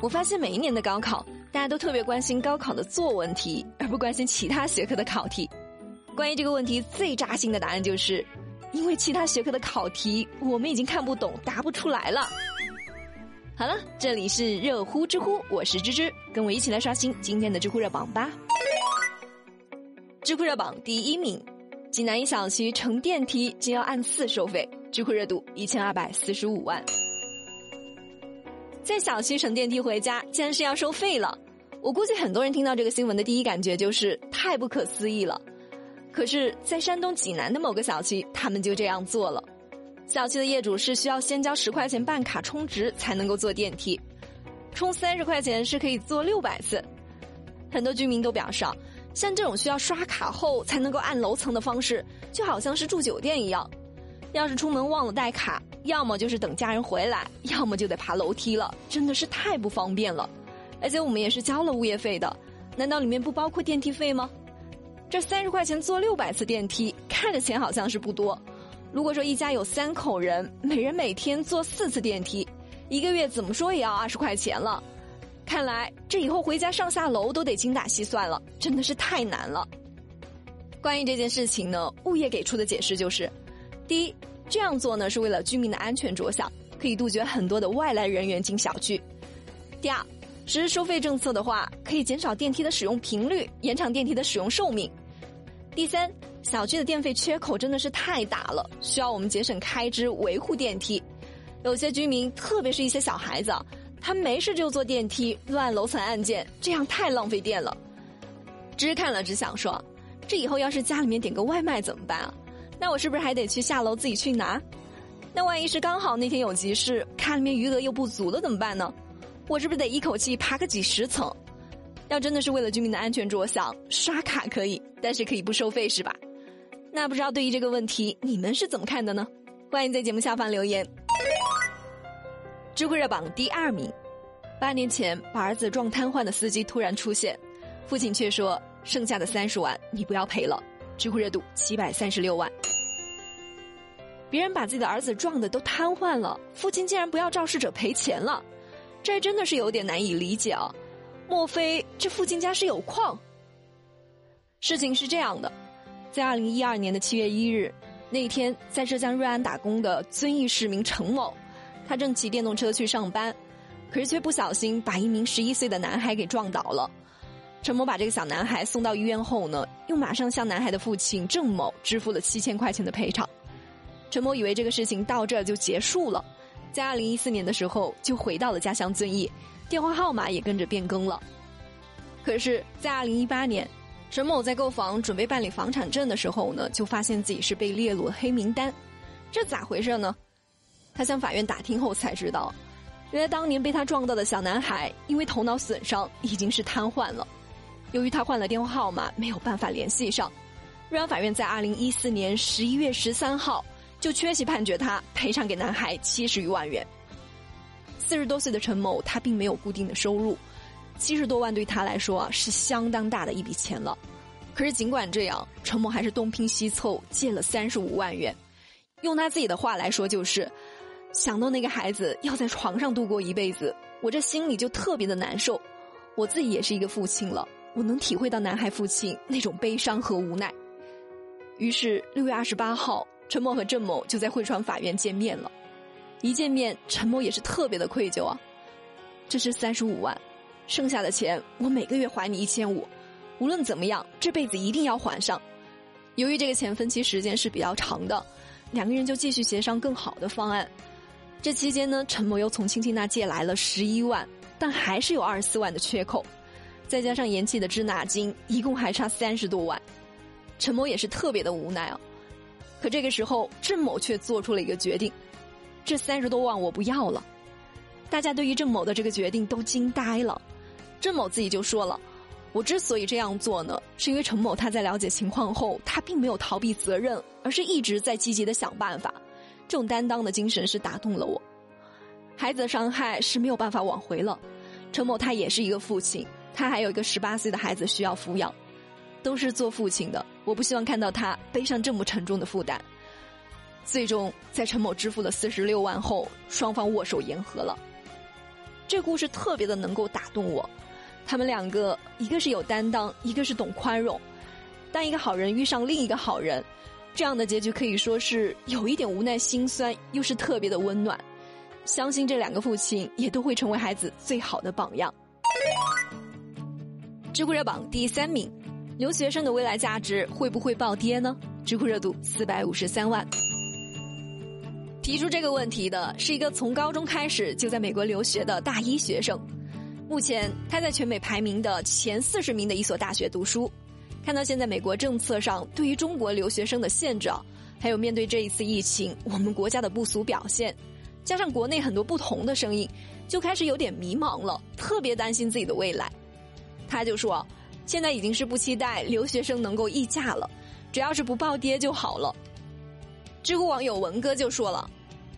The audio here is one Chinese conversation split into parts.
我发现每一年的高考，大家都特别关心高考的作文题，而不关心其他学科的考题。关于这个问题，最扎心的答案就是，因为其他学科的考题我们已经看不懂，答不出来了。好了，这里是热乎知乎，我是芝芝，跟我一起来刷新今天的知乎热榜吧。知乎热榜第一名，济南一小区乘电梯竟要按次收费，知乎热度一千二百四十五万。在小区乘电梯回家，竟然是要收费了！我估计很多人听到这个新闻的第一感觉就是太不可思议了。可是，在山东济南的某个小区，他们就这样做了。小区的业主是需要先交十块钱办卡充值才能够坐电梯，充三十块钱是可以坐六百次。很多居民都表示，像这种需要刷卡后才能够按楼层的方式，就好像是住酒店一样。要是出门忘了带卡。要么就是等家人回来，要么就得爬楼梯了，真的是太不方便了。而且我们也是交了物业费的，难道里面不包括电梯费吗？这三十块钱坐六百次电梯，看着钱好像是不多。如果说一家有三口人，每人每天坐四次电梯，一个月怎么说也要二十块钱了。看来这以后回家上下楼都得精打细算了，真的是太难了。关于这件事情呢，物业给出的解释就是：第一。这样做呢，是为了居民的安全着想，可以杜绝很多的外来人员进小区。第二，实施收费政策的话，可以减少电梯的使用频率，延长电梯的使用寿命。第三，小区的电费缺口真的是太大了，需要我们节省开支维护电梯。有些居民，特别是一些小孩子，他没事就坐电梯，乱楼层按键，这样太浪费电了。只看了只想说，这以后要是家里面点个外卖怎么办啊？那我是不是还得去下楼自己去拿？那万一是刚好那天有急事，卡里面余额又不足了怎么办呢？我是不是得一口气爬个几十层？要真的是为了居民的安全着想，刷卡可以，但是可以不收费是吧？那不知道对于这个问题你们是怎么看的呢？欢迎在节目下方留言。知乎热榜第二名，八年前把儿子撞瘫痪的司机突然出现，父亲却说剩下的三十万你不要赔了。知乎热度七百三十六万。别人把自己的儿子撞的都瘫痪了，父亲竟然不要肇事者赔钱了，这真的是有点难以理解啊！莫非这父亲家是有矿？事情是这样的，在二零一二年的七月一日那一天，在浙江瑞安打工的遵义市民陈某，他正骑电动车去上班，可是却不小心把一名十一岁的男孩给撞倒了。陈某把这个小男孩送到医院后呢，又马上向男孩的父亲郑某支付了七千块钱的赔偿。陈某以为这个事情到这儿就结束了，在二零一四年的时候就回到了家乡遵义，电话号码也跟着变更了。可是，在二零一八年，陈某在购房准备办理房产证的时候呢，就发现自己是被列入黑名单，这咋回事呢？他向法院打听后才知道，原来当年被他撞到的小男孩因为头脑损伤已经是瘫痪了，由于他换了电话号码，没有办法联系上，瑞安法院在二零一四年十一月十三号。就缺席判决他赔偿给男孩七十余万元。四十多岁的陈某，他并没有固定的收入，七十多万对他来说是相当大的一笔钱了。可是尽管这样，陈某还是东拼西凑借了三十五万元。用他自己的话来说，就是想到那个孩子要在床上度过一辈子，我这心里就特别的难受。我自己也是一个父亲了，我能体会到男孩父亲那种悲伤和无奈。于是六月二十八号。陈某和郑某就在汇川法院见面了，一见面，陈某也是特别的愧疚啊。这是三十五万，剩下的钱我每个月还你一千五，无论怎么样，这辈子一定要还上。由于这个钱分期时间是比较长的，两个人就继续协商更好的方案。这期间呢，陈某又从亲戚那借来了十一万，但还是有二十四万的缺口，再加上延期的滞纳金，一共还差三十多万。陈某也是特别的无奈啊。可这个时候，郑某却做出了一个决定：这三十多万我不要了。大家对于郑某的这个决定都惊呆了。郑某自己就说了：“我之所以这样做呢，是因为陈某他在了解情况后，他并没有逃避责任，而是一直在积极的想办法。这种担当的精神是打动了我。孩子的伤害是没有办法挽回了。陈某他也是一个父亲，他还有一个十八岁的孩子需要抚养。”都是做父亲的，我不希望看到他背上这么沉重的负担。最终，在陈某支付了四十六万后，双方握手言和了。这故事特别的能够打动我。他们两个，一个是有担当，一个是懂宽容。当一个好人遇上另一个好人，这样的结局可以说是有一点无奈、心酸，又是特别的温暖。相信这两个父亲也都会成为孩子最好的榜样。知乎热榜第三名，留学生的未来价值会不会暴跌呢？知乎热度四百五十三万。提出这个问题的是一个从高中开始就在美国留学的大一学生。目前他在全美排名的前四十名的一所大学读书。看到现在美国政策上对于中国留学生的限制，还有面对这一次疫情我们国家的不俗表现，加上国内很多不同的声音，就开始有点迷茫了，特别担心自己的未来。他就说，现在已经是不期待留学生能够溢价了，只要是不暴跌就好了。知乎网友文哥就说了，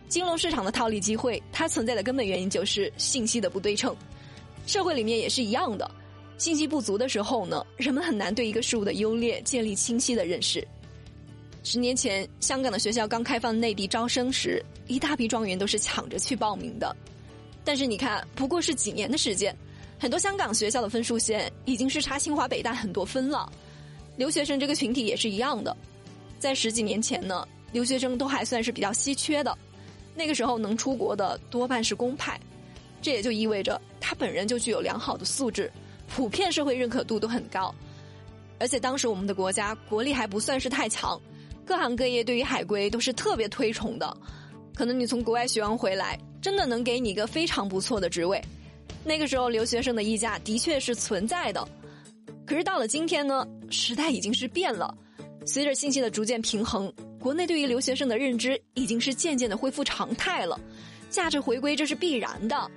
金融市场的套利机会，它存在的根本原因就是信息的不对称。社会里面也是一样的，信息不足的时候呢，人们很难对一个事物的优劣建立清晰的认识。十年前，香港的学校刚开放内地招生时，一大批状元都是抢着去报名的。但是你看，不过是几年的时间，很多香港学校的分数线已经是差清华北大很多分了。留学生这个群体也是一样的，在十几年前呢，留学生都还算是比较稀缺的，那个时候能出国的多半是公派。这也就意味着他本人就具有良好的素质，普遍社会认可度都很高，而且当时我们的国家国力还不算是太强，各行各业对于海归都是特别推崇的，可能你从国外学完回来，真的能给你一个非常不错的职位。那个时候留学生的溢价的确是存在的，可是到了今天呢，时代已经是变了，随着信息的逐渐平衡，国内对于留学生的认知已经是渐渐的恢复常态了，价值回归这是必然的。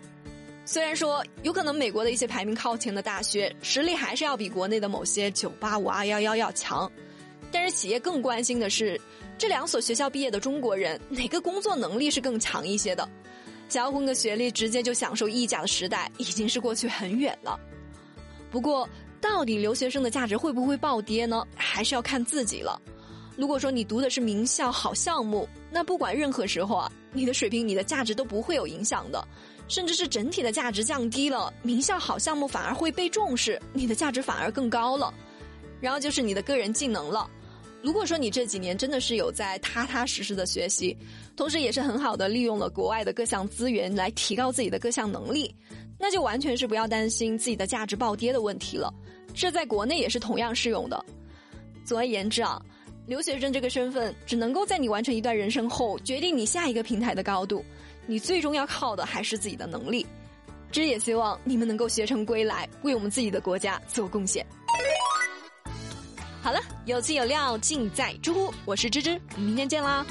虽然说有可能美国的一些排名靠前的大学实力还是要比国内的某些九八五二幺幺要强，但是企业更关心的是这两所学校毕业的中国人哪个工作能力是更强一些的。想要混个学历直接就享受溢价的时代已经是过去很远了。不过，到底留学生的价值会不会暴跌呢？还是要看自己了。如果说你读的是名校好项目，那不管任何时候啊，你的水平、你的价值都不会有影响的。甚至是整体的价值降低了，名校好项目反而会被重视，你的价值反而更高了。然后就是你的个人技能了。如果说你这几年真的是有在踏踏实实的学习，同时也是很好的利用了国外的各项资源来提高自己的各项能力，那就完全是不要担心自己的价值暴跌的问题了。这在国内也是同样适用的。总而言之啊，留学生这个身份只能够在你完成一段人生后，决定你下一个平台的高度。你最终要靠的还是自己的能力，这也希望你们能够学成归来，为我们自己的国家做贡献。好了，有趣有料尽在知乎，我是芝芝，明天见啦。